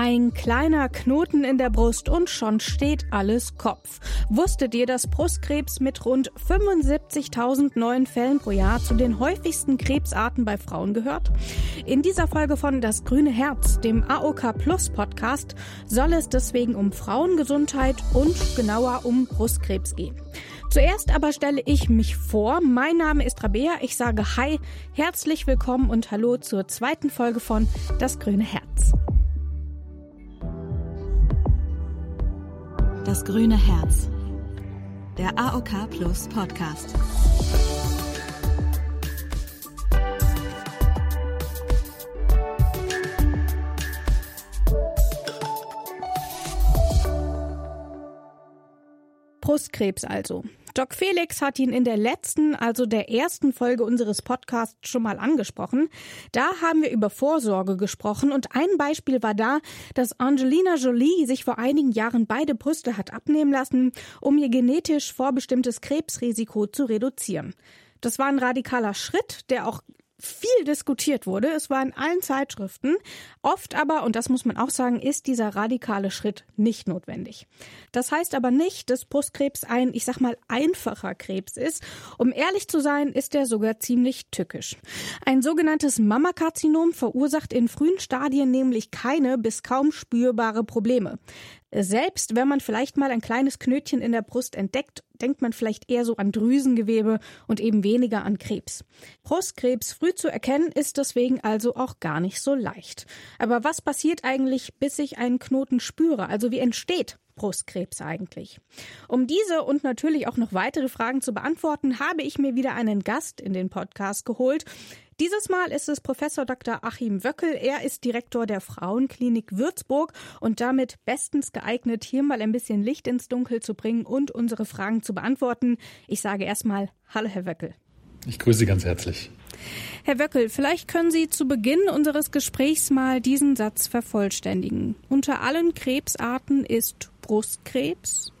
Ein kleiner Knoten in der Brust und schon steht alles Kopf. Wusstet ihr, dass Brustkrebs mit rund 75.000 neuen Fällen pro Jahr zu den häufigsten Krebsarten bei Frauen gehört? In dieser Folge von Das grüne Herz, dem AOK Plus Podcast, soll es deswegen um Frauengesundheit und genauer um Brustkrebs gehen. Zuerst aber stelle ich mich vor. Mein Name ist Rabea. Ich sage Hi, herzlich willkommen und Hallo zur zweiten Folge von Das grüne Herz. Das grüne Herz. Der AOK Plus Podcast. Brustkrebs also. Doc Felix hat ihn in der letzten, also der ersten Folge unseres Podcasts schon mal angesprochen. Da haben wir über Vorsorge gesprochen und ein Beispiel war da, dass Angelina Jolie sich vor einigen Jahren beide Brüste hat abnehmen lassen, um ihr genetisch vorbestimmtes Krebsrisiko zu reduzieren. Das war ein radikaler Schritt, der auch viel diskutiert wurde. Es war in allen Zeitschriften. Oft aber, und das muss man auch sagen, ist dieser radikale Schritt nicht notwendig. Das heißt aber nicht, dass Brustkrebs ein, ich sag mal, einfacher Krebs ist. Um ehrlich zu sein, ist er sogar ziemlich tückisch. Ein sogenanntes Mammakarzinom verursacht in frühen Stadien nämlich keine bis kaum spürbare Probleme. Selbst wenn man vielleicht mal ein kleines Knötchen in der Brust entdeckt, denkt man vielleicht eher so an Drüsengewebe und eben weniger an Krebs. Brustkrebs früh zu erkennen ist deswegen also auch gar nicht so leicht. Aber was passiert eigentlich, bis ich einen Knoten spüre? Also wie entsteht Brustkrebs eigentlich? Um diese und natürlich auch noch weitere Fragen zu beantworten, habe ich mir wieder einen Gast in den Podcast geholt. Dieses Mal ist es Professor Dr. Achim Wöckel. Er ist Direktor der Frauenklinik Würzburg und damit bestens geeignet, hier mal ein bisschen Licht ins Dunkel zu bringen und unsere Fragen zu beantworten. Ich sage erstmal Hallo, Herr Wöckel. Ich grüße Sie ganz herzlich. Herr Wöckel, vielleicht können Sie zu Beginn unseres Gesprächs mal diesen Satz vervollständigen. Unter allen Krebsarten ist Brustkrebs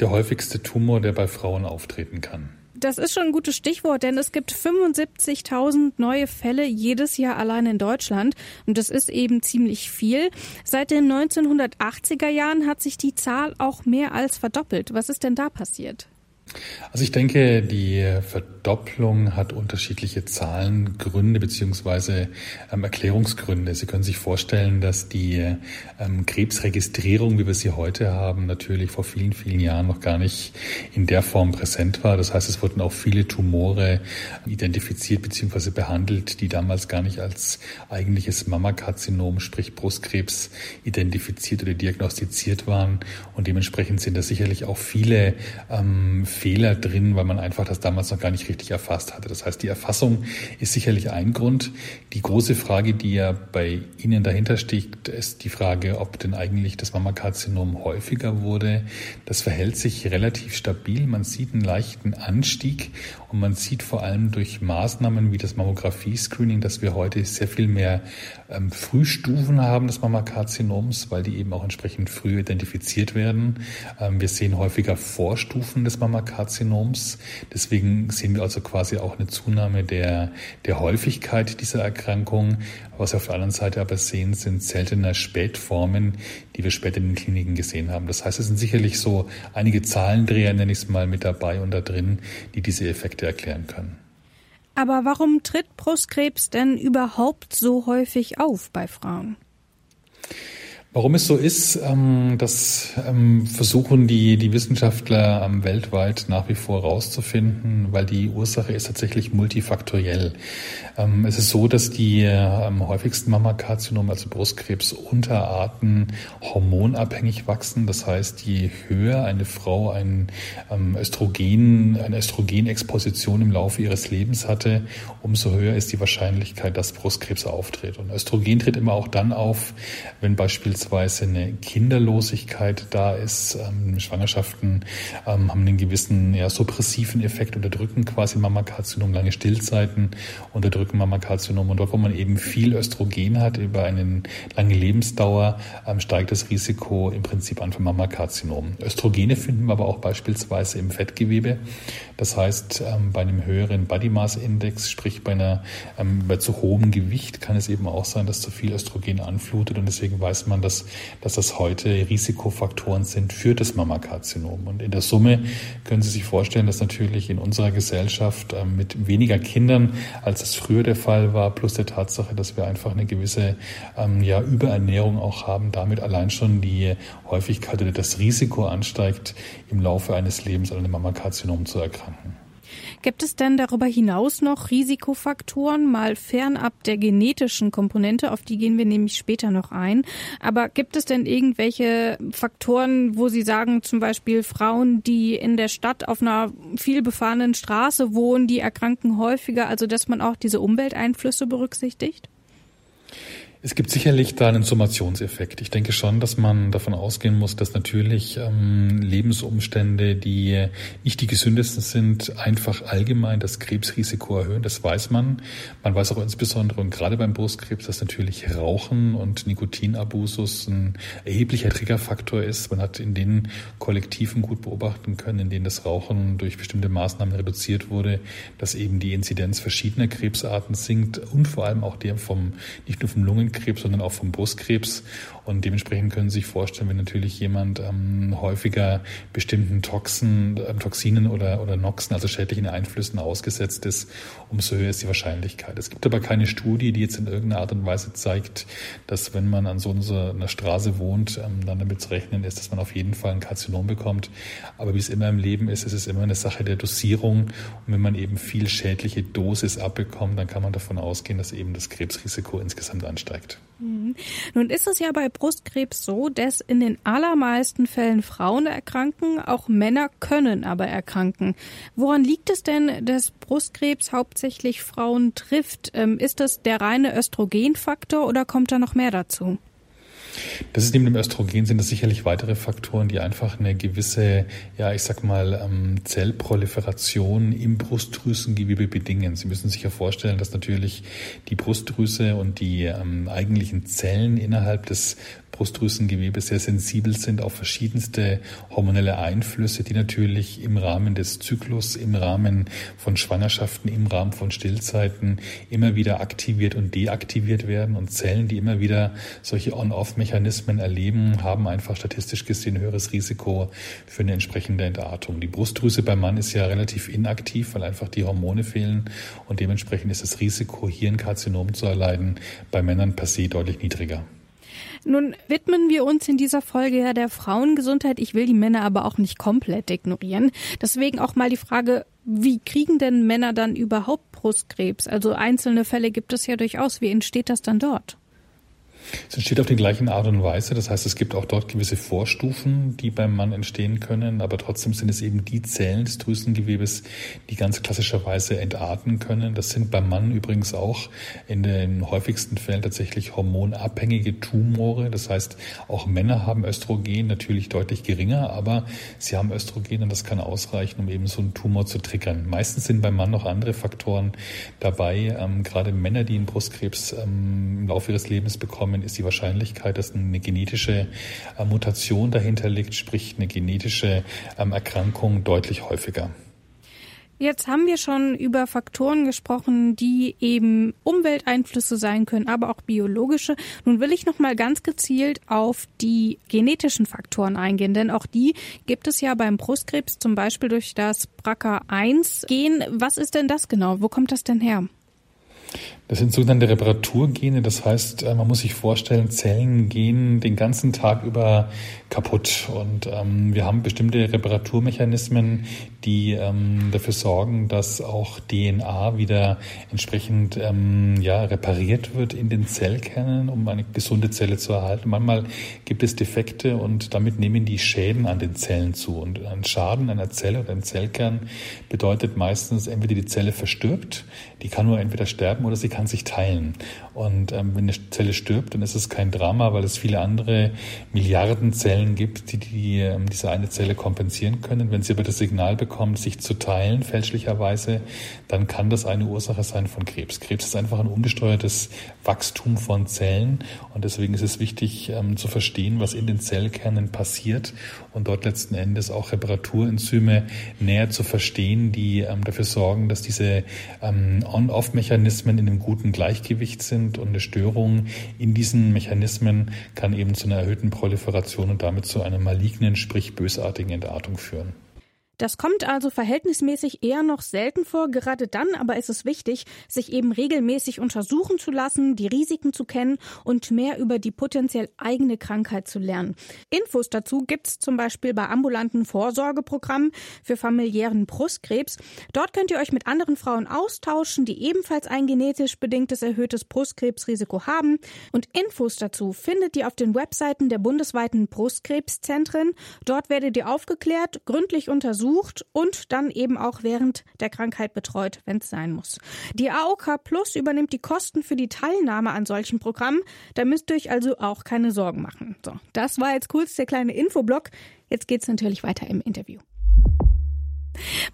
der häufigste Tumor, der bei Frauen auftreten kann. Das ist schon ein gutes Stichwort, denn es gibt 75.000 neue Fälle jedes Jahr allein in Deutschland. Und das ist eben ziemlich viel. Seit den 1980er Jahren hat sich die Zahl auch mehr als verdoppelt. Was ist denn da passiert? Also ich denke, die Verdopplung hat unterschiedliche Zahlengründe beziehungsweise ähm, Erklärungsgründe. Sie können sich vorstellen, dass die ähm, Krebsregistrierung, wie wir sie heute haben, natürlich vor vielen, vielen Jahren noch gar nicht in der Form präsent war. Das heißt, es wurden auch viele Tumore identifiziert beziehungsweise behandelt, die damals gar nicht als eigentliches Mammakarzinom, sprich Brustkrebs, identifiziert oder diagnostiziert waren. Und dementsprechend sind da sicherlich auch viele ähm, Fehler drin, weil man einfach das damals noch gar nicht richtig erfasst hatte. Das heißt, die Erfassung ist sicherlich ein Grund. Die große Frage, die ja bei Ihnen dahinter steht, ist die Frage, ob denn eigentlich das Mammakarzinom häufiger wurde. Das verhält sich relativ stabil. Man sieht einen leichten Anstieg und man sieht vor allem durch Maßnahmen wie das Mammographie-Screening, dass wir heute sehr viel mehr ähm, Frühstufen haben des Mammakarzinoms, weil die eben auch entsprechend früh identifiziert werden. Ähm, wir sehen häufiger Vorstufen des Mammakarzinoms. Deswegen sehen wir also quasi auch eine Zunahme der, der Häufigkeit dieser Erkrankung. Was wir auf der anderen Seite aber sehen, sind seltener Spätformen, die wir später in den Kliniken gesehen haben. Das heißt, es sind sicherlich so einige Zahlendreher, nenne ich es mal, mit dabei und da drin, die diese Effekte erklären können. Aber warum tritt Brustkrebs denn überhaupt so häufig auf bei Frauen? Warum es so ist, ähm, das ähm, versuchen die, die Wissenschaftler ähm, weltweit nach wie vor herauszufinden, weil die Ursache ist tatsächlich multifaktoriell. Es ist so, dass die häufigsten Mammakarzinome, also Brustkrebs-Unterarten, hormonabhängig wachsen. Das heißt, je höher eine Frau ein Östrogen, eine Östrogenexposition im Laufe ihres Lebens hatte, umso höher ist die Wahrscheinlichkeit, dass Brustkrebs auftritt. Und Östrogen tritt immer auch dann auf, wenn beispielsweise beispielsweise eine Kinderlosigkeit da ist. Ähm, Schwangerschaften ähm, haben einen gewissen ja, suppressiven Effekt, unterdrücken quasi Mammakarzinom, lange Stillzeiten unterdrücken Mammakarzinom. Und dort, wo man eben viel Östrogen hat über eine lange Lebensdauer, ähm, steigt das Risiko im Prinzip an für Mammakarzinom. Östrogene finden wir aber auch beispielsweise im Fettgewebe. Das heißt, ähm, bei einem höheren Body Mass Index, sprich bei einer ähm, bei zu hohem Gewicht, kann es eben auch sein, dass zu viel Östrogen anflutet. Und deswegen weiß man, dass dass, dass das heute Risikofaktoren sind für das Mammakarzinom. Und in der Summe können Sie sich vorstellen, dass natürlich in unserer Gesellschaft äh, mit weniger Kindern, als es früher der Fall war, plus der Tatsache, dass wir einfach eine gewisse ähm, ja, Überernährung auch haben, damit allein schon die Häufigkeit oder das Risiko ansteigt, im Laufe eines Lebens an einem Mammakarzinom zu erkranken. Gibt es denn darüber hinaus noch Risikofaktoren, mal fernab der genetischen Komponente, auf die gehen wir nämlich später noch ein. Aber gibt es denn irgendwelche Faktoren, wo Sie sagen, zum Beispiel Frauen, die in der Stadt auf einer viel befahrenen Straße wohnen, die erkranken häufiger, also dass man auch diese Umwelteinflüsse berücksichtigt? Es gibt sicherlich da einen Summationseffekt. Ich denke schon, dass man davon ausgehen muss, dass natürlich ähm, Lebensumstände, die nicht die gesündesten sind, einfach allgemein das Krebsrisiko erhöhen. Das weiß man. Man weiß auch insbesondere und gerade beim Brustkrebs, dass natürlich Rauchen und Nikotinabusus ein erheblicher Triggerfaktor ist. Man hat in den Kollektiven gut beobachten können, in denen das Rauchen durch bestimmte Maßnahmen reduziert wurde, dass eben die Inzidenz verschiedener Krebsarten sinkt und vor allem auch der vom, nicht nur vom Lungen Lungenkrebs, sondern auch vom Brustkrebs. Und dementsprechend können Sie sich vorstellen, wenn natürlich jemand ähm, häufiger bestimmten Toxen, äh, Toxinen oder, oder Noxen, also schädlichen Einflüssen ausgesetzt ist, umso höher ist die Wahrscheinlichkeit. Es gibt aber keine Studie, die jetzt in irgendeiner Art und Weise zeigt, dass wenn man an so einer Straße wohnt, ähm, dann damit zu rechnen ist, dass man auf jeden Fall ein Karzinom bekommt. Aber wie es immer im Leben ist, ist es immer eine Sache der Dosierung. Und wenn man eben viel schädliche Dosis abbekommt, dann kann man davon ausgehen, dass eben das Krebsrisiko insgesamt ansteigt wirkt. Mhm. Nun ist es ja bei Brustkrebs so, dass in den allermeisten Fällen Frauen erkranken, auch Männer können aber erkranken. Woran liegt es denn, dass Brustkrebs hauptsächlich Frauen trifft? Ähm, ist das der reine Östrogenfaktor oder kommt da noch mehr dazu? Das ist neben dem Östrogen sind das sicherlich weitere Faktoren, die einfach eine gewisse, ja, ich sag mal, ähm, Zellproliferation im Brustdrüsengewebe bedingen. Sie müssen sich ja vorstellen, dass natürlich die Brustdrüse und die ähm, eigentlichen Zellen innerhalb des Brustdrüsengewebe sehr sensibel sind auf verschiedenste hormonelle Einflüsse, die natürlich im Rahmen des Zyklus, im Rahmen von Schwangerschaften, im Rahmen von Stillzeiten immer wieder aktiviert und deaktiviert werden. Und Zellen, die immer wieder solche On-Off-Mechanismen erleben, haben einfach statistisch gesehen höheres Risiko für eine entsprechende Entartung. Die Brustdrüse beim Mann ist ja relativ inaktiv, weil einfach die Hormone fehlen und dementsprechend ist das Risiko, hier ein Karzinom zu erleiden, bei Männern per se deutlich niedriger. Nun widmen wir uns in dieser Folge ja der Frauengesundheit. Ich will die Männer aber auch nicht komplett ignorieren. Deswegen auch mal die Frage, wie kriegen denn Männer dann überhaupt Brustkrebs? Also einzelne Fälle gibt es ja durchaus. Wie entsteht das dann dort? Es entsteht auf die gleiche Art und Weise. Das heißt, es gibt auch dort gewisse Vorstufen, die beim Mann entstehen können. Aber trotzdem sind es eben die Zellen des Drüsengewebes, die ganz klassischerweise entarten können. Das sind beim Mann übrigens auch in den häufigsten Fällen tatsächlich hormonabhängige Tumore. Das heißt, auch Männer haben Östrogen natürlich deutlich geringer, aber sie haben Östrogen und das kann ausreichen, um eben so einen Tumor zu triggern. Meistens sind beim Mann noch andere Faktoren dabei. Ähm, gerade Männer, die einen Brustkrebs ähm, im Laufe ihres Lebens bekommen, Erkrankungen ist die Wahrscheinlichkeit, dass eine genetische äh, Mutation dahinter liegt, sprich eine genetische ähm, Erkrankung, deutlich häufiger. Jetzt haben wir schon über Faktoren gesprochen, die eben Umwelteinflüsse sein können, aber auch biologische. Nun will ich noch mal ganz gezielt auf die genetischen Faktoren eingehen, denn auch die gibt es ja beim Brustkrebs zum Beispiel durch das BRCA1-Gen. Was ist denn das genau? Wo kommt das denn her? Das sind sogenannte Reparaturgene. Das heißt, äh, man muss sich vorstellen, Zellen gehen den ganzen Tag über kaputt. Und ähm, wir haben bestimmte Reparaturmechanismen, die ähm, dafür sorgen, dass auch DNA wieder entsprechend ähm, ja, repariert wird in den Zellkernen, um eine gesunde Zelle zu erhalten. Manchmal gibt es Defekte und damit nehmen die Schäden an den Zellen zu. Und ein Schaden einer Zelle oder einem Zellkern bedeutet meistens, entweder die Zelle verstirbt, die kann nur entweder sterben oder sie kann sich teilen. Und ähm, wenn eine Zelle stirbt, dann ist es kein Drama, weil es viele andere Milliarden Zellen gibt, die, die ähm, diese eine Zelle kompensieren können. Wenn sie aber das Signal bekommt, sich zu teilen, fälschlicherweise, dann kann das eine Ursache sein von Krebs. Krebs ist einfach ein ungesteuertes Wachstum von Zellen und deswegen ist es wichtig ähm, zu verstehen, was in den Zellkernen passiert und dort letzten Endes auch Reparaturenzyme näher zu verstehen, die ähm, dafür sorgen, dass diese ähm, On-Off-Mechanismen Mechanismen in einem guten Gleichgewicht sind und eine Störung in diesen Mechanismen kann eben zu einer erhöhten Proliferation und damit zu einer malignen, sprich bösartigen Entartung führen. Das kommt also verhältnismäßig eher noch selten vor. Gerade dann aber ist es wichtig, sich eben regelmäßig untersuchen zu lassen, die Risiken zu kennen und mehr über die potenziell eigene Krankheit zu lernen. Infos dazu gibt's zum Beispiel bei ambulanten Vorsorgeprogrammen für familiären Brustkrebs. Dort könnt ihr euch mit anderen Frauen austauschen, die ebenfalls ein genetisch bedingtes erhöhtes Brustkrebsrisiko haben. Und Infos dazu findet ihr auf den Webseiten der bundesweiten Brustkrebszentren. Dort werdet ihr aufgeklärt, gründlich untersucht untersucht und dann eben auch während der Krankheit betreut, wenn es sein muss. Die AOK Plus übernimmt die Kosten für die Teilnahme an solchen Programmen. Da müsst ihr euch also auch keine Sorgen machen. So, das war jetzt kurz der kleine Infoblock. Jetzt geht's natürlich weiter im Interview.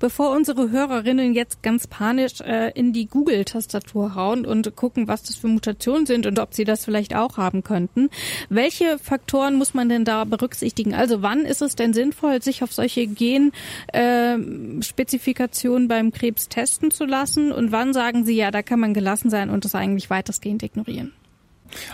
Bevor unsere Hörerinnen jetzt ganz panisch äh, in die Google-Tastatur hauen und gucken, was das für Mutationen sind und ob sie das vielleicht auch haben könnten, welche Faktoren muss man denn da berücksichtigen? Also wann ist es denn sinnvoll, sich auf solche Genspezifikationen äh, beim Krebs testen zu lassen? Und wann sagen Sie, ja, da kann man gelassen sein und das eigentlich weitestgehend ignorieren?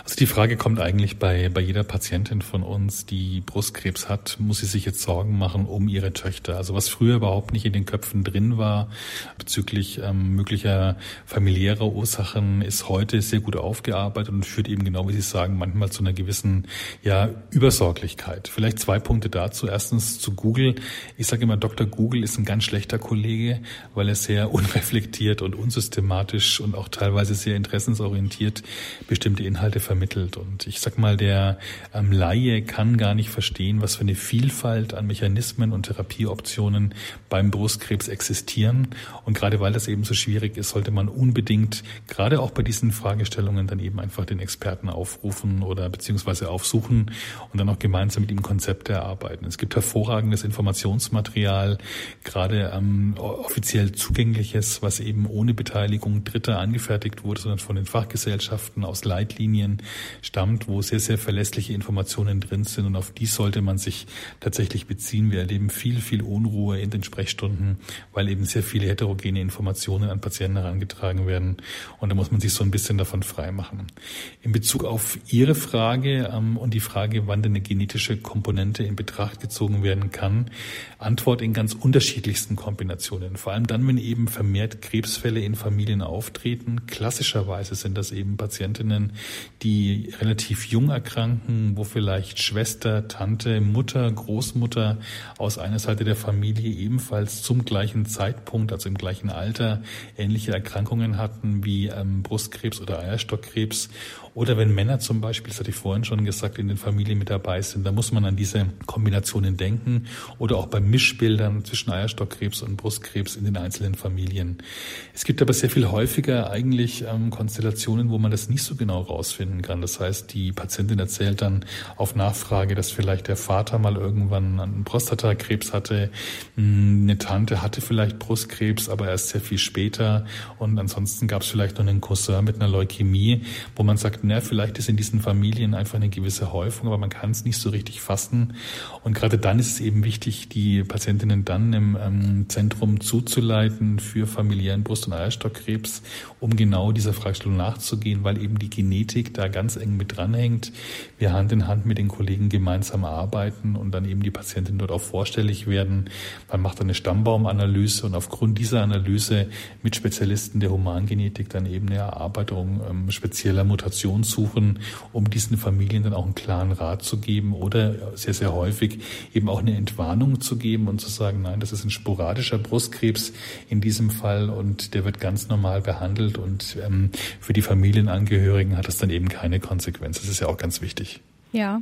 Also die Frage kommt eigentlich bei, bei jeder Patientin von uns, die Brustkrebs hat, muss sie sich jetzt Sorgen machen um ihre Töchter. Also was früher überhaupt nicht in den Köpfen drin war bezüglich ähm, möglicher familiärer Ursachen, ist heute sehr gut aufgearbeitet und führt eben genau, wie Sie sagen, manchmal zu einer gewissen ja, Übersorglichkeit. Vielleicht zwei Punkte dazu. Erstens zu Google. Ich sage immer, Dr. Google ist ein ganz schlechter Kollege, weil er sehr unreflektiert und unsystematisch und auch teilweise sehr interessensorientiert bestimmte Inhalte Inhalte vermittelt. Und ich sag mal, der ähm, Laie kann gar nicht verstehen, was für eine Vielfalt an Mechanismen und Therapieoptionen beim Brustkrebs existieren. Und gerade weil das eben so schwierig ist, sollte man unbedingt, gerade auch bei diesen Fragestellungen, dann eben einfach den Experten aufrufen oder beziehungsweise aufsuchen und dann auch gemeinsam mit ihm Konzepte erarbeiten. Es gibt hervorragendes Informationsmaterial, gerade ähm, offiziell zugängliches, was eben ohne Beteiligung Dritter angefertigt wurde, sondern von den Fachgesellschaften aus Leitlinien Richtlinien stammt, wo sehr, sehr verlässliche Informationen drin sind und auf die sollte man sich tatsächlich beziehen. Wir erleben viel, viel Unruhe in den Sprechstunden, weil eben sehr viele heterogene Informationen an Patienten herangetragen werden und da muss man sich so ein bisschen davon frei machen. In Bezug auf Ihre Frage ähm, und die Frage, wann denn eine genetische Komponente in Betracht gezogen werden kann, Antwort in ganz unterschiedlichsten Kombinationen. Vor allem dann, wenn eben vermehrt Krebsfälle in Familien auftreten. Klassischerweise sind das eben Patientinnen, die relativ jung erkranken, wo vielleicht Schwester, Tante, Mutter, Großmutter aus einer Seite der Familie ebenfalls zum gleichen Zeitpunkt, also im gleichen Alter, ähnliche Erkrankungen hatten wie ähm, Brustkrebs oder Eierstockkrebs oder wenn Männer zum Beispiel, das hatte ich vorhin schon gesagt, in den Familien mit dabei sind, da muss man an diese Kombinationen denken. Oder auch bei Mischbildern zwischen Eierstockkrebs und Brustkrebs in den einzelnen Familien. Es gibt aber sehr viel häufiger eigentlich ähm, Konstellationen, wo man das nicht so genau rausfinden kann. Das heißt, die Patientin erzählt dann auf Nachfrage, dass vielleicht der Vater mal irgendwann einen Prostatakrebs hatte, hm, eine Tante hatte vielleicht Brustkrebs, aber erst sehr viel später. Und ansonsten gab es vielleicht noch einen Cousin mit einer Leukämie, wo man sagt, na, vielleicht ist in diesen Familien einfach eine gewisse Häufung, aber man kann es nicht so richtig fassen. Und gerade dann ist es eben wichtig, die Patientinnen dann im ähm, Zentrum zuzuleiten für familiären Brust- und Eierstockkrebs, um genau dieser Fragestellung nachzugehen, weil eben die Genetik da ganz eng mit dranhängt. Wir Hand in Hand mit den Kollegen gemeinsam arbeiten und dann eben die Patientinnen dort auch vorstellig werden. Man macht eine Stammbaumanalyse und aufgrund dieser Analyse mit Spezialisten der Humangenetik dann eben eine Erarbeitung ähm, spezieller Mutationen suchen, um diesen Familien dann auch einen klaren Rat zu geben oder sehr, sehr häufig eben auch eine Entwarnung zu geben und zu sagen, nein, das ist ein sporadischer Brustkrebs in diesem Fall und der wird ganz normal behandelt und ähm, für die Familienangehörigen hat das dann eben keine Konsequenz. Das ist ja auch ganz wichtig. Ja,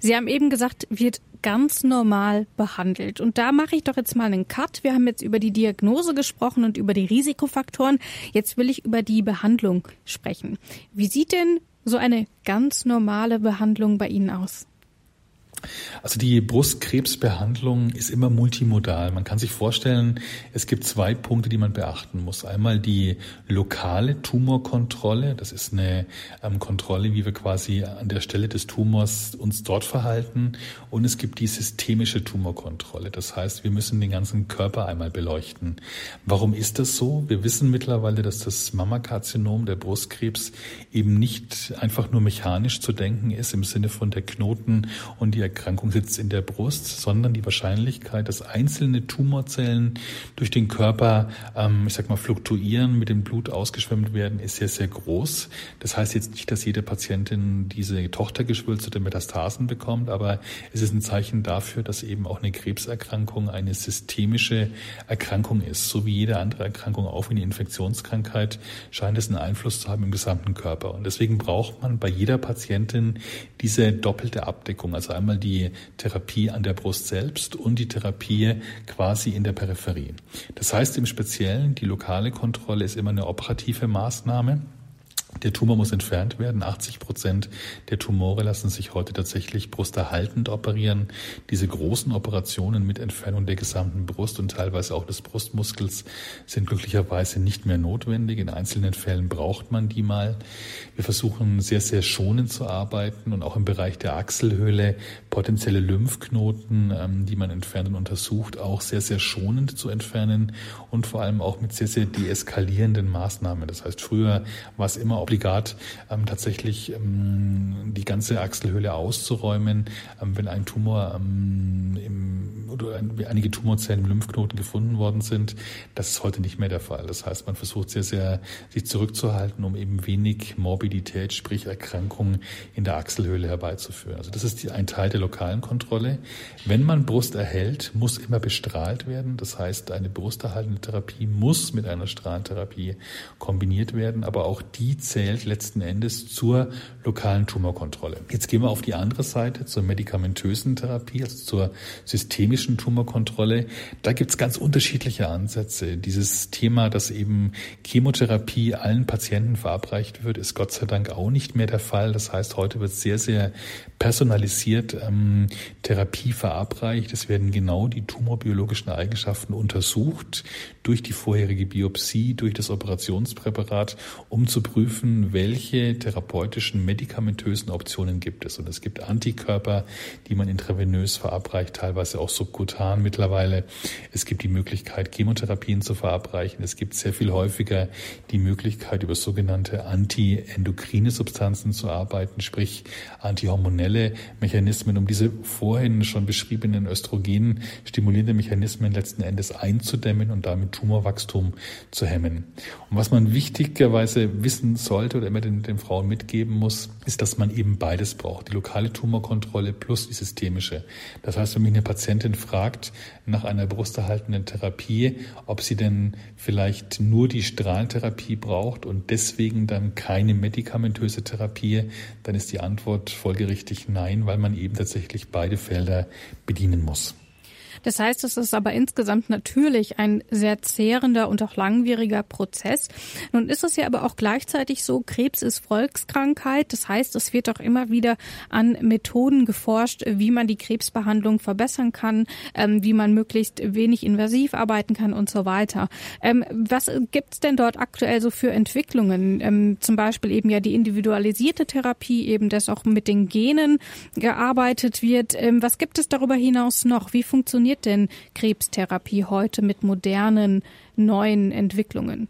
Sie haben eben gesagt, wird ganz normal behandelt. Und da mache ich doch jetzt mal einen Cut. Wir haben jetzt über die Diagnose gesprochen und über die Risikofaktoren. Jetzt will ich über die Behandlung sprechen. Wie sieht denn so eine ganz normale Behandlung bei Ihnen aus? Also die Brustkrebsbehandlung ist immer multimodal. Man kann sich vorstellen, es gibt zwei Punkte, die man beachten muss. Einmal die lokale Tumorkontrolle. Das ist eine ähm, Kontrolle, wie wir quasi an der Stelle des Tumors uns dort verhalten. Und es gibt die systemische Tumorkontrolle. Das heißt, wir müssen den ganzen Körper einmal beleuchten. Warum ist das so? Wir wissen mittlerweile, dass das Mammakarzinom, der Brustkrebs, eben nicht einfach nur mechanisch zu denken ist im Sinne von der Knoten und die Erkrankung sitzt in der Brust, sondern die Wahrscheinlichkeit, dass einzelne Tumorzellen durch den Körper, ähm, ich sag mal, fluktuieren, mit dem Blut ausgeschwemmt werden, ist sehr, sehr groß. Das heißt jetzt nicht, dass jede Patientin diese Tochtergeschwülze oder Metastasen bekommt, aber es ist ein Zeichen dafür, dass eben auch eine Krebserkrankung eine systemische Erkrankung ist. So wie jede andere Erkrankung, auch wie eine Infektionskrankheit, scheint es einen Einfluss zu haben im gesamten Körper. Und deswegen braucht man bei jeder Patientin diese doppelte Abdeckung. Also einmal die Therapie an der Brust selbst und die Therapie quasi in der Peripherie. Das heißt im Speziellen, die lokale Kontrolle ist immer eine operative Maßnahme. Der Tumor muss entfernt werden. 80 Prozent der Tumore lassen sich heute tatsächlich brusterhaltend operieren. Diese großen Operationen mit Entfernung der gesamten Brust und teilweise auch des Brustmuskels sind glücklicherweise nicht mehr notwendig. In einzelnen Fällen braucht man die mal. Wir versuchen sehr, sehr schonend zu arbeiten und auch im Bereich der Achselhöhle potenzielle Lymphknoten, ähm, die man entfernt und untersucht, auch sehr, sehr schonend zu entfernen und vor allem auch mit sehr, sehr deeskalierenden Maßnahmen. Das heißt, früher war es immer obligat, ähm, tatsächlich ähm, die ganze Achselhöhle auszuräumen, ähm, wenn ein Tumor ähm, im, oder ein, einige Tumorzellen im Lymphknoten gefunden worden sind. Das ist heute nicht mehr der Fall. Das heißt, man versucht sehr, sehr sich zurückzuhalten, um eben wenig Morbidität, sprich Erkrankungen in der Achselhöhle herbeizuführen. Also das ist die, ein Teil der lokalen Kontrolle. Wenn man Brust erhält, muss immer bestrahlt werden. Das heißt, eine brusterhaltende Therapie muss mit einer Strahlentherapie kombiniert werden, aber auch die zählt letzten Endes zur lokalen Tumorkontrolle. Jetzt gehen wir auf die andere Seite, zur medikamentösen Therapie, also zur systemischen Tumorkontrolle. Da gibt es ganz unterschiedliche Ansätze. Dieses Thema, dass eben Chemotherapie allen Patienten verabreicht wird, ist Gott sei Dank auch nicht mehr der Fall. Das heißt, heute wird sehr, sehr personalisiert ähm, Therapie verabreicht. Es werden genau die tumorbiologischen Eigenschaften untersucht durch die vorherige Biopsie, durch das Operationspräparat, um zu prüfen, welche therapeutischen medikamentösen Optionen gibt es. Und es gibt Antikörper, die man intravenös verabreicht, teilweise auch subkutan mittlerweile. Es gibt die Möglichkeit, Chemotherapien zu verabreichen. Es gibt sehr viel häufiger die Möglichkeit, über sogenannte antiendokrine Substanzen zu arbeiten, sprich antihormonelle Mechanismen, um diese vorhin schon beschriebenen Östrogen stimulierende Mechanismen letzten Endes einzudämmen und damit Tumorwachstum zu hemmen. Und was man wichtigerweise wissen sollte oder immer den, den Frauen mitgeben muss, ist, dass man eben beides braucht. Die lokale Tumorkontrolle plus die systemische. Das heißt, wenn mich eine Patientin fragt nach einer brusterhaltenden Therapie, ob sie denn vielleicht nur die Strahlentherapie braucht und deswegen dann keine medikamentöse Therapie, dann ist die Antwort folgerichtig nein, weil man eben tatsächlich beide Felder bedienen muss. Das heißt, es ist aber insgesamt natürlich ein sehr zehrender und auch langwieriger Prozess. Nun ist es ja aber auch gleichzeitig so, Krebs ist Volkskrankheit. Das heißt, es wird auch immer wieder an Methoden geforscht, wie man die Krebsbehandlung verbessern kann, ähm, wie man möglichst wenig invasiv arbeiten kann und so weiter. Ähm, was gibt's denn dort aktuell so für Entwicklungen? Ähm, zum Beispiel eben ja die individualisierte Therapie, eben dass auch mit den Genen gearbeitet wird. was gibt es darüber hinaus noch? Wie funktioniert funktioniert denn Krebstherapie heute mit modernen, neuen Entwicklungen?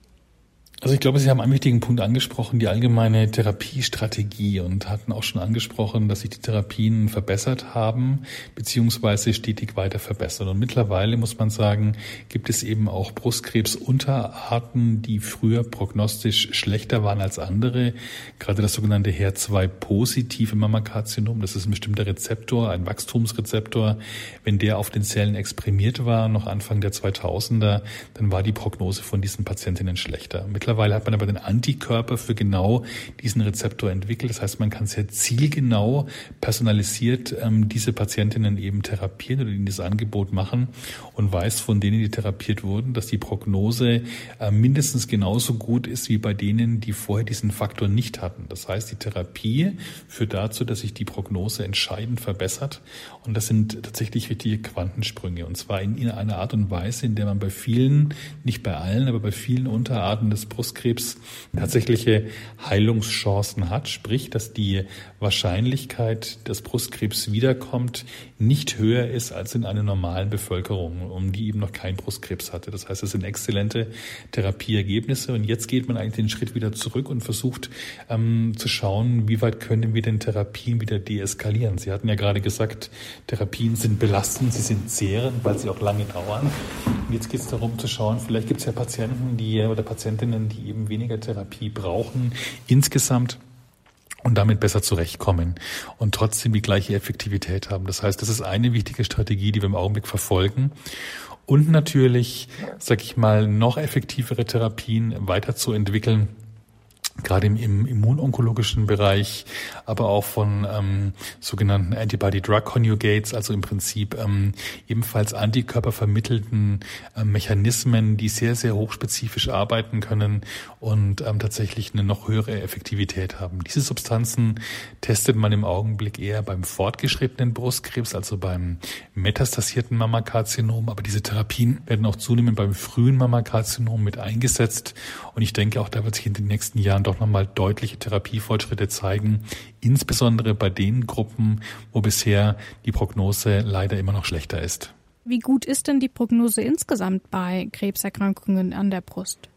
Also ich glaube, Sie haben einen wichtigen Punkt angesprochen, die allgemeine Therapiestrategie und hatten auch schon angesprochen, dass sich die Therapien verbessert haben, beziehungsweise stetig weiter verbessern. Und mittlerweile muss man sagen, gibt es eben auch Brustkrebsunterarten, die früher prognostisch schlechter waren als andere. Gerade das sogenannte HER2-positive Mammakarzinom, das ist ein bestimmter Rezeptor, ein Wachstumsrezeptor. Wenn der auf den Zellen exprimiert war, noch Anfang der 2000er, dann war die Prognose von diesen Patientinnen schlechter. Mittlerweile Mittlerweile hat man aber den Antikörper für genau diesen Rezeptor entwickelt. Das heißt, man kann sehr zielgenau personalisiert ähm, diese Patientinnen eben therapieren oder ihnen das Angebot machen und weiß von denen, die therapiert wurden, dass die Prognose äh, mindestens genauso gut ist wie bei denen, die vorher diesen Faktor nicht hatten. Das heißt, die Therapie führt dazu, dass sich die Prognose entscheidend verbessert. Und das sind tatsächlich richtige Quantensprünge. Und zwar in, in einer Art und Weise, in der man bei vielen, nicht bei allen, aber bei vielen Unterarten des Brustkrebs tatsächliche Heilungschancen hat. Sprich, dass die Wahrscheinlichkeit, dass Brustkrebs wiederkommt, nicht höher ist als in einer normalen Bevölkerung, um die eben noch kein Brustkrebs hatte. Das heißt, es sind exzellente Therapieergebnisse. Und jetzt geht man eigentlich den Schritt wieder zurück und versucht ähm, zu schauen, wie weit können wir denn Therapien wieder deeskalieren. Sie hatten ja gerade gesagt, Therapien sind belastend, sie sind zehrend, weil sie auch lange dauern. Und jetzt geht es darum zu schauen, vielleicht gibt es ja Patienten, die oder Patientinnen, die eben weniger Therapie brauchen. Insgesamt und damit besser zurechtkommen und trotzdem die gleiche Effektivität haben. Das heißt, das ist eine wichtige Strategie, die wir im Augenblick verfolgen. Und natürlich, sag ich mal, noch effektivere Therapien weiterzuentwickeln, gerade im, im immunonkologischen Bereich, aber auch von ähm, sogenannten Antibody-Drug-Conjugates, also im Prinzip ähm, ebenfalls antikörpervermittelten äh, Mechanismen, die sehr, sehr hochspezifisch arbeiten können und ähm, tatsächlich eine noch höhere Effektivität haben. Diese Substanzen testet man im Augenblick eher beim fortgeschrittenen Brustkrebs, also beim metastasierten Mammakarzinom, aber diese Therapien werden auch zunehmend beim frühen Mammakarzinom mit eingesetzt und ich denke auch, da wird sich in den nächsten Jahren doch nochmal deutliche Therapiefortschritte zeigen, insbesondere bei den Gruppen, wo bisher die Prognose leider immer noch schlechter ist. Wie gut ist denn die Prognose insgesamt bei Krebserkrankungen an der Brust?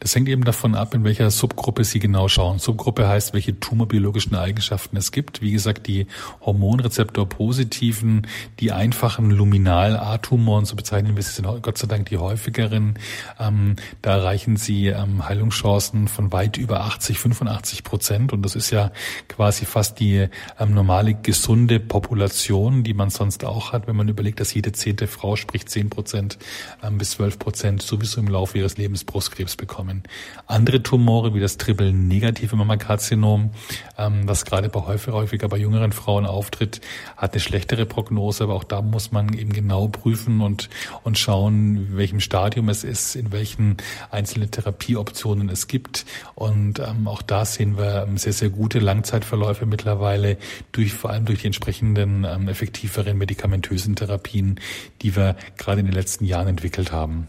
Das hängt eben davon ab, in welcher Subgruppe Sie genau schauen. Subgruppe heißt, welche tumorbiologischen Eigenschaften es gibt. Wie gesagt, die Hormonrezeptor-positiven, die einfachen Luminal-A-Tumoren, so bezeichnen wir sie, sind Gott sei Dank die häufigeren. Ähm, da erreichen Sie ähm, Heilungschancen von weit über 80, 85 Prozent. Und das ist ja quasi fast die ähm, normale gesunde Population, die man sonst auch hat, wenn man überlegt, dass jede zehnte Frau, sprich 10 Prozent ähm, bis 12 Prozent, sowieso im Laufe ihres Lebens Brustkrebs bekommen. Andere Tumore wie das triple-negative Mammakarzinom, ähm, was gerade bei häufig, häufiger bei jüngeren Frauen auftritt, hat eine schlechtere Prognose, aber auch da muss man eben genau prüfen und, und schauen, in welchem Stadium es ist, in welchen einzelnen Therapieoptionen es gibt. Und ähm, auch da sehen wir ähm, sehr, sehr gute Langzeitverläufe mittlerweile durch, vor allem durch die entsprechenden ähm, effektiveren medikamentösen Therapien, die wir gerade in den letzten Jahren entwickelt haben.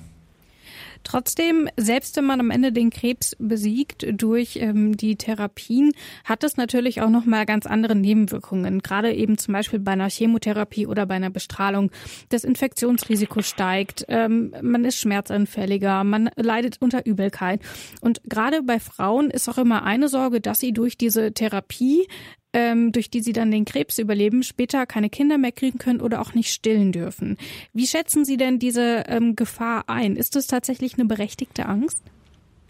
Trotzdem, selbst wenn man am Ende den Krebs besiegt durch ähm, die Therapien, hat es natürlich auch noch mal ganz andere Nebenwirkungen. Gerade eben zum Beispiel bei einer Chemotherapie oder bei einer Bestrahlung. Das Infektionsrisiko steigt, ähm, man ist schmerzanfälliger, man leidet unter Übelkeit. Und gerade bei Frauen ist auch immer eine Sorge, dass sie durch diese Therapie ähm, durch die sie dann den Krebs überleben, später keine Kinder mehr kriegen können oder auch nicht stillen dürfen. Wie schätzen Sie denn diese ähm, Gefahr ein? Ist das tatsächlich eine berechtigte Angst?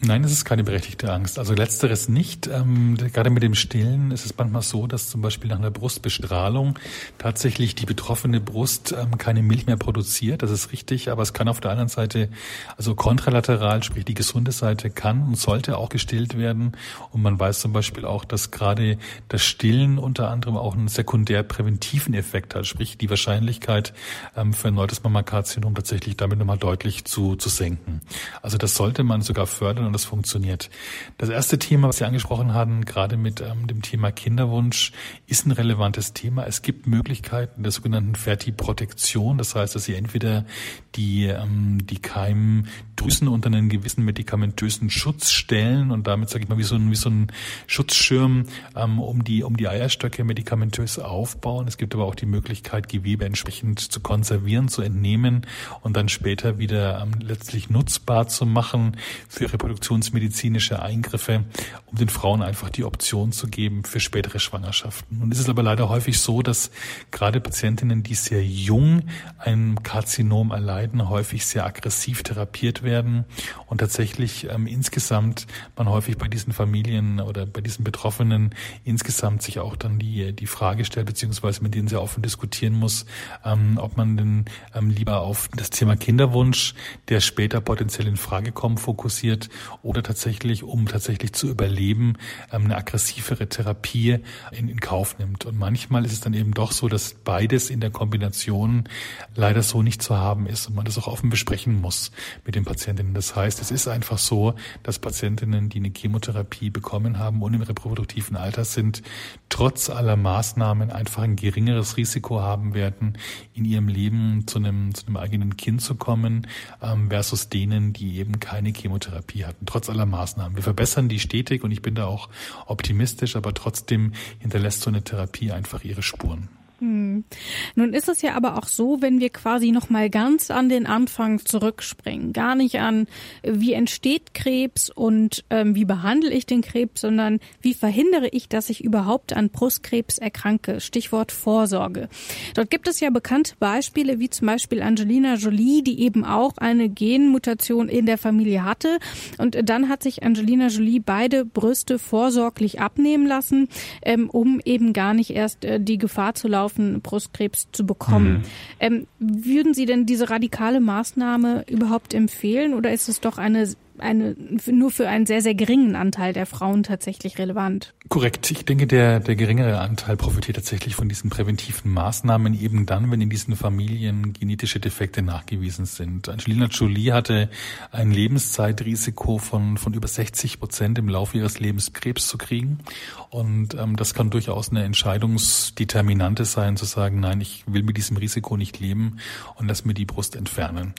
Nein, es ist keine berechtigte Angst. Also letzteres nicht. Ähm, gerade mit dem Stillen ist es manchmal so, dass zum Beispiel nach einer Brustbestrahlung tatsächlich die betroffene Brust ähm, keine Milch mehr produziert. Das ist richtig, aber es kann auf der anderen Seite, also kontralateral, sprich die gesunde Seite, kann und sollte auch gestillt werden. Und man weiß zum Beispiel auch, dass gerade das Stillen unter anderem auch einen sekundär präventiven Effekt hat, sprich die Wahrscheinlichkeit ähm, für ein neues Mammakarzinom tatsächlich damit nochmal deutlich zu, zu senken. Also das sollte man sogar fördern und das funktioniert. Das erste Thema, was Sie angesprochen haben, gerade mit ähm, dem Thema Kinderwunsch, ist ein relevantes Thema. Es gibt Möglichkeiten der sogenannten Fertiprotektion. Das heißt, dass Sie entweder die, ähm, die Keimdrüsen unter einen gewissen medikamentösen Schutz stellen und damit, sage ich mal, wie so ein, wie so ein Schutzschirm ähm, um, die, um die Eierstöcke medikamentös aufbauen. Es gibt aber auch die Möglichkeit, Gewebe entsprechend zu konservieren, zu entnehmen und dann später wieder ähm, letztlich nutzbar zu machen für Reproduktion reproduktionsmedizinische Eingriffe, um den Frauen einfach die Option zu geben für spätere Schwangerschaften. Und es aber leider häufig so, dass gerade Patientinnen, die sehr jung ein Karzinom erleiden, häufig sehr aggressiv therapiert werden und tatsächlich ähm, insgesamt man häufig bei diesen Familien oder bei diesen Betroffenen insgesamt sich auch dann die, die Frage stellt, beziehungsweise mit denen sehr offen diskutieren muss, ähm, ob man denn ähm, lieber auf das Thema Kinderwunsch, der später potenziell in Frage kommt, fokussiert oder tatsächlich, um tatsächlich zu überleben, ähm, eine aggressivere Therapie in, in Kauf nimmt. Und manchmal ist es dann eben doch so, dass beides in der Kombination leider so nicht zu haben ist und man das auch offen besprechen muss mit den Patientinnen. Das heißt, es ist einfach so, dass Patientinnen, die eine Chemotherapie bekommen haben und im reproduktiven Alter sind, trotz aller Maßnahmen einfach ein geringeres Risiko haben werden, in ihrem Leben zu einem, zu einem eigenen Kind zu kommen, ähm, versus denen, die eben keine Chemotherapie hatten, trotz aller Maßnahmen. Wir verbessern die stetig und ich bin da auch optimistisch, aber trotzdem hinterlässt so eine Therapie einfach ihre Spuren. Hm. Nun ist es ja aber auch so, wenn wir quasi noch mal ganz an den Anfang zurückspringen, gar nicht an wie entsteht Krebs und ähm, wie behandle ich den Krebs, sondern wie verhindere ich, dass ich überhaupt an Brustkrebs erkranke. Stichwort Vorsorge. Dort gibt es ja bekannte Beispiele, wie zum Beispiel Angelina Jolie, die eben auch eine Genmutation in der Familie hatte und dann hat sich Angelina Jolie beide Brüste vorsorglich abnehmen lassen, ähm, um eben gar nicht erst äh, die Gefahr zu laufen Verlaufen Brustkrebs zu bekommen. Mhm. Ähm, würden Sie denn diese radikale Maßnahme überhaupt empfehlen oder ist es doch eine eine, nur für einen sehr, sehr geringen Anteil der Frauen tatsächlich relevant. Korrekt. Ich denke, der, der geringere Anteil profitiert tatsächlich von diesen präventiven Maßnahmen eben dann, wenn in diesen Familien genetische Defekte nachgewiesen sind. Angelina Jolie hatte ein Lebenszeitrisiko von, von über 60 Prozent im Laufe ihres Lebens Krebs zu kriegen. Und ähm, das kann durchaus eine Entscheidungsdeterminante sein, zu sagen, nein, ich will mit diesem Risiko nicht leben und lass mir die Brust entfernen.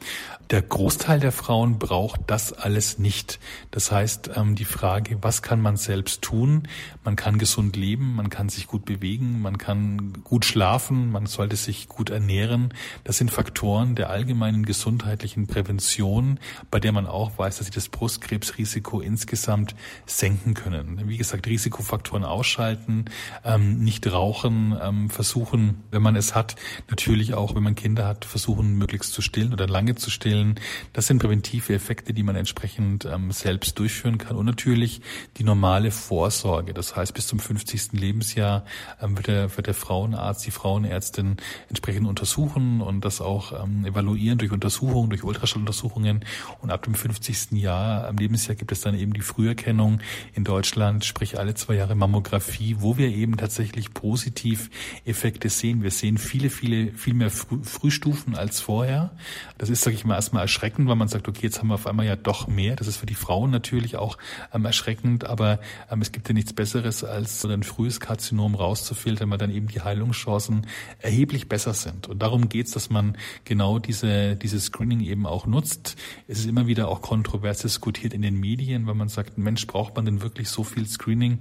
Der Großteil der Frauen braucht das alles nicht. Das heißt, ähm, die Frage, was kann man selbst tun? Man kann gesund leben, man kann sich gut bewegen, man kann gut schlafen, man sollte sich gut ernähren. Das sind Faktoren der allgemeinen gesundheitlichen Prävention, bei der man auch weiß, dass sie das Brustkrebsrisiko insgesamt senken können. Wie gesagt, Risikofaktoren ausschalten, ähm, nicht rauchen, ähm, versuchen, wenn man es hat, natürlich auch, wenn man Kinder hat, versuchen, möglichst zu stillen oder lange zu stillen. Das sind präventive Effekte, die man entsprechend entsprechend ähm, selbst durchführen kann. Und natürlich die normale Vorsorge. Das heißt, bis zum 50. Lebensjahr ähm, wird, der, wird der Frauenarzt, die Frauenärztin entsprechend untersuchen und das auch ähm, evaluieren durch Untersuchungen, durch Ultraschalluntersuchungen. Und ab dem 50. Jahr, am Lebensjahr gibt es dann eben die Früherkennung in Deutschland, sprich alle zwei Jahre Mammographie, wo wir eben tatsächlich positiv Effekte sehen. Wir sehen viele, viele, viel mehr Früh Frühstufen als vorher. Das ist, sage ich mal, erstmal erschreckend, weil man sagt, okay, jetzt haben wir auf einmal ja doch mehr mehr. Das ist für die Frauen natürlich auch ähm, erschreckend, aber ähm, es gibt ja nichts Besseres, als so ein frühes Karzinom rauszufiltern, weil dann eben die Heilungschancen erheblich besser sind. Und darum geht's, dass man genau diese, diese Screening eben auch nutzt. Es ist immer wieder auch kontrovers diskutiert in den Medien, weil man sagt, Mensch, braucht man denn wirklich so viel Screening,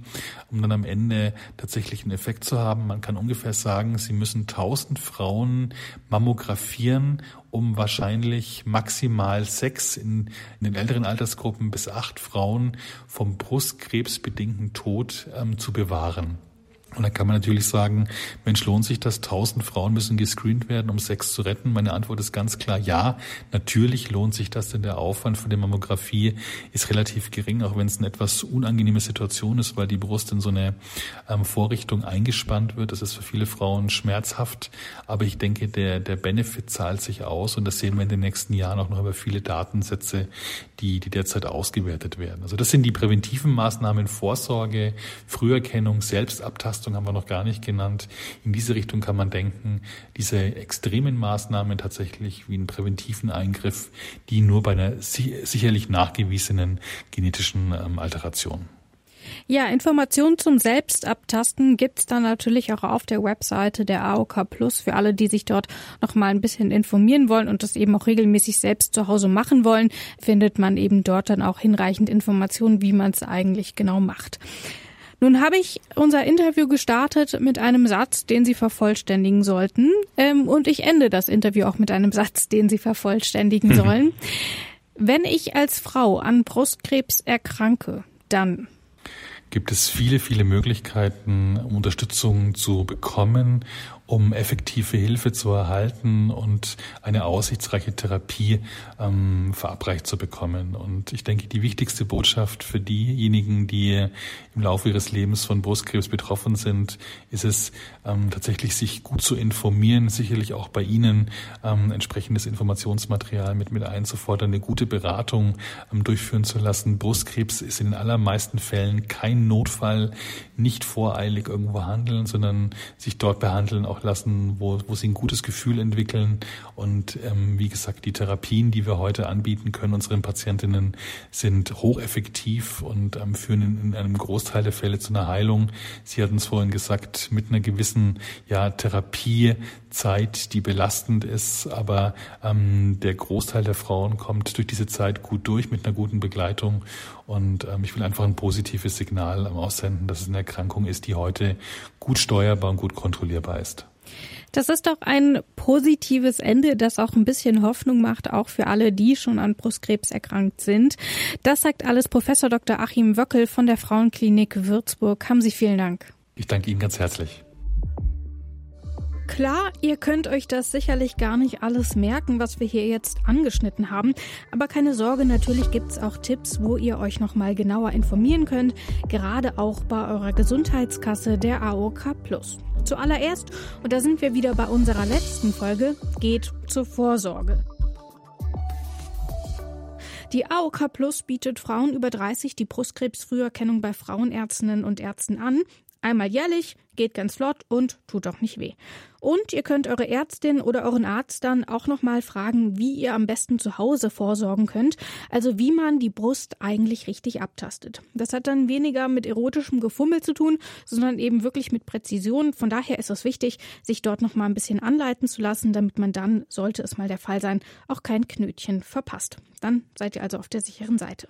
um dann am Ende tatsächlich einen Effekt zu haben? Man kann ungefähr sagen, Sie müssen 1000 Frauen mammografieren, um wahrscheinlich maximal sechs in, in den älteren Altersgruppen bis acht Frauen vom Brustkrebsbedingten Tod ähm, zu bewahren. Und dann kann man natürlich sagen, Mensch, lohnt sich das? Tausend Frauen müssen gescreent werden, um Sex zu retten. Meine Antwort ist ganz klar, ja, natürlich lohnt sich das, denn der Aufwand für die Mammographie ist relativ gering, auch wenn es eine etwas unangenehme Situation ist, weil die Brust in so eine ähm, Vorrichtung eingespannt wird. Das ist für viele Frauen schmerzhaft, aber ich denke, der, der Benefit zahlt sich aus und das sehen wir in den nächsten Jahren auch noch über viele Datensätze, die, die derzeit ausgewertet werden. Also das sind die präventiven Maßnahmen, Vorsorge, Früherkennung, Selbstabtastung, haben wir noch gar nicht genannt. In diese Richtung kann man denken, diese extremen Maßnahmen tatsächlich wie einen präventiven Eingriff, die nur bei einer sicherlich nachgewiesenen genetischen ähm, Alteration. Ja, Informationen zum Selbstabtasten gibt's dann natürlich auch auf der Webseite der AOK Plus für alle, die sich dort noch mal ein bisschen informieren wollen und das eben auch regelmäßig selbst zu Hause machen wollen, findet man eben dort dann auch hinreichend Informationen, wie man es eigentlich genau macht. Nun habe ich unser Interview gestartet mit einem Satz, den Sie vervollständigen sollten. Ähm, und ich ende das Interview auch mit einem Satz, den Sie vervollständigen sollen. Wenn ich als Frau an Brustkrebs erkranke, dann gibt es viele, viele Möglichkeiten, Unterstützung zu bekommen um effektive Hilfe zu erhalten und eine aussichtsreiche Therapie ähm, verabreicht zu bekommen. Und ich denke, die wichtigste Botschaft für diejenigen, die im Laufe ihres Lebens von Brustkrebs betroffen sind, ist es ähm, tatsächlich, sich gut zu informieren, sicherlich auch bei Ihnen ähm, entsprechendes Informationsmaterial mit, mit einzufordern, eine gute Beratung ähm, durchführen zu lassen. Brustkrebs ist in den allermeisten Fällen kein Notfall, nicht voreilig irgendwo handeln, sondern sich dort behandeln auch lassen, wo, wo sie ein gutes Gefühl entwickeln. Und ähm, wie gesagt, die Therapien, die wir heute anbieten können, unseren Patientinnen, sind hocheffektiv und ähm, führen in, in einem Großteil der Fälle zu einer Heilung. Sie hatten es vorhin gesagt, mit einer gewissen ja, Therapiezeit, die belastend ist, aber ähm, der Großteil der Frauen kommt durch diese Zeit gut durch mit einer guten Begleitung. Und ähm, ich will einfach ein positives Signal aussenden, dass es eine Erkrankung ist, die heute gut steuerbar und gut kontrollierbar ist. Das ist doch ein positives Ende, das auch ein bisschen Hoffnung macht, auch für alle, die schon an Brustkrebs erkrankt sind. Das sagt alles Professor Dr. Achim Wöckel von der Frauenklinik Würzburg. Haben Sie vielen Dank. Ich danke Ihnen ganz herzlich. Klar, ihr könnt euch das sicherlich gar nicht alles merken, was wir hier jetzt angeschnitten haben, aber keine Sorge, natürlich gibt's auch Tipps, wo ihr euch nochmal genauer informieren könnt, gerade auch bei eurer Gesundheitskasse der AOK Plus. Zuallererst, und da sind wir wieder bei unserer letzten Folge, geht zur Vorsorge. Die AOK Plus bietet Frauen über 30 die Brustkrebsfrüherkennung bei Frauenärztinnen und Ärzten an. Einmal jährlich, geht ganz flott und tut auch nicht weh. Und ihr könnt eure Ärztin oder euren Arzt dann auch nochmal fragen, wie ihr am besten zu Hause vorsorgen könnt, also wie man die Brust eigentlich richtig abtastet. Das hat dann weniger mit erotischem Gefummel zu tun, sondern eben wirklich mit Präzision. Von daher ist es wichtig, sich dort nochmal ein bisschen anleiten zu lassen, damit man dann, sollte es mal der Fall sein, auch kein Knötchen verpasst. Dann seid ihr also auf der sicheren Seite.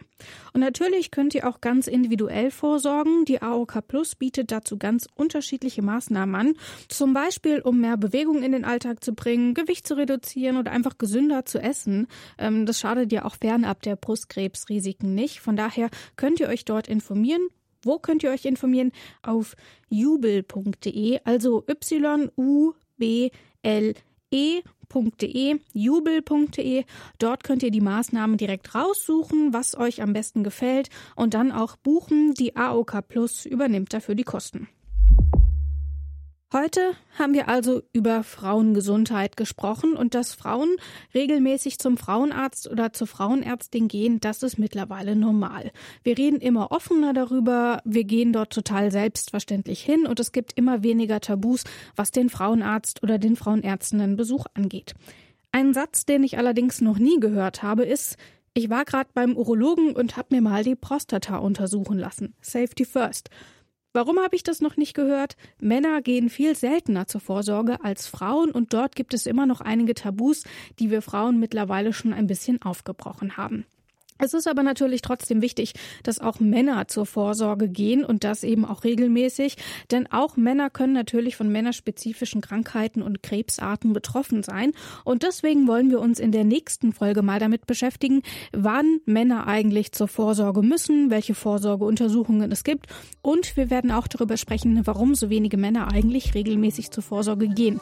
Und natürlich könnt ihr auch ganz individuell vorsorgen. Die AOK Plus bietet dazu ganz unterschiedliche Maßnahmen an. Zum Beispiel, um mehr Bewegung in den Alltag zu bringen, Gewicht zu reduzieren oder einfach gesünder zu essen. Ähm, das schadet ja auch fernab der Brustkrebsrisiken nicht. Von daher könnt ihr euch dort informieren. Wo könnt ihr euch informieren? Auf jubel.de, also Y-U-B-L-E jubel.de. Dort könnt ihr die Maßnahmen direkt raussuchen, was euch am besten gefällt und dann auch buchen. Die AOK Plus übernimmt dafür die Kosten. Heute haben wir also über Frauengesundheit gesprochen und dass Frauen regelmäßig zum Frauenarzt oder zur Frauenärztin gehen, das ist mittlerweile normal. Wir reden immer offener darüber, wir gehen dort total selbstverständlich hin und es gibt immer weniger Tabus, was den Frauenarzt oder den Frauenärztinnenbesuch angeht. Ein Satz, den ich allerdings noch nie gehört habe, ist, ich war gerade beim Urologen und habe mir mal die Prostata untersuchen lassen. Safety first. Warum habe ich das noch nicht gehört? Männer gehen viel seltener zur Vorsorge als Frauen und dort gibt es immer noch einige Tabus, die wir Frauen mittlerweile schon ein bisschen aufgebrochen haben. Es ist aber natürlich trotzdem wichtig, dass auch Männer zur Vorsorge gehen und das eben auch regelmäßig, denn auch Männer können natürlich von männerspezifischen Krankheiten und Krebsarten betroffen sein und deswegen wollen wir uns in der nächsten Folge mal damit beschäftigen, wann Männer eigentlich zur Vorsorge müssen, welche Vorsorgeuntersuchungen es gibt und wir werden auch darüber sprechen, warum so wenige Männer eigentlich regelmäßig zur Vorsorge gehen.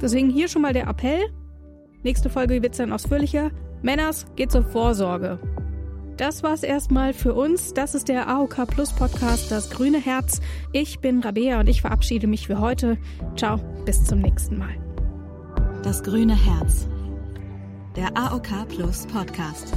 Deswegen hier schon mal der Appell. Nächste Folge wird dann ausführlicher. Männers, geht zur Vorsorge. Das war's erstmal für uns. Das ist der AOK Plus Podcast, das grüne Herz. Ich bin Rabea und ich verabschiede mich für heute. Ciao, bis zum nächsten Mal. Das grüne Herz. Der AOK Plus Podcast.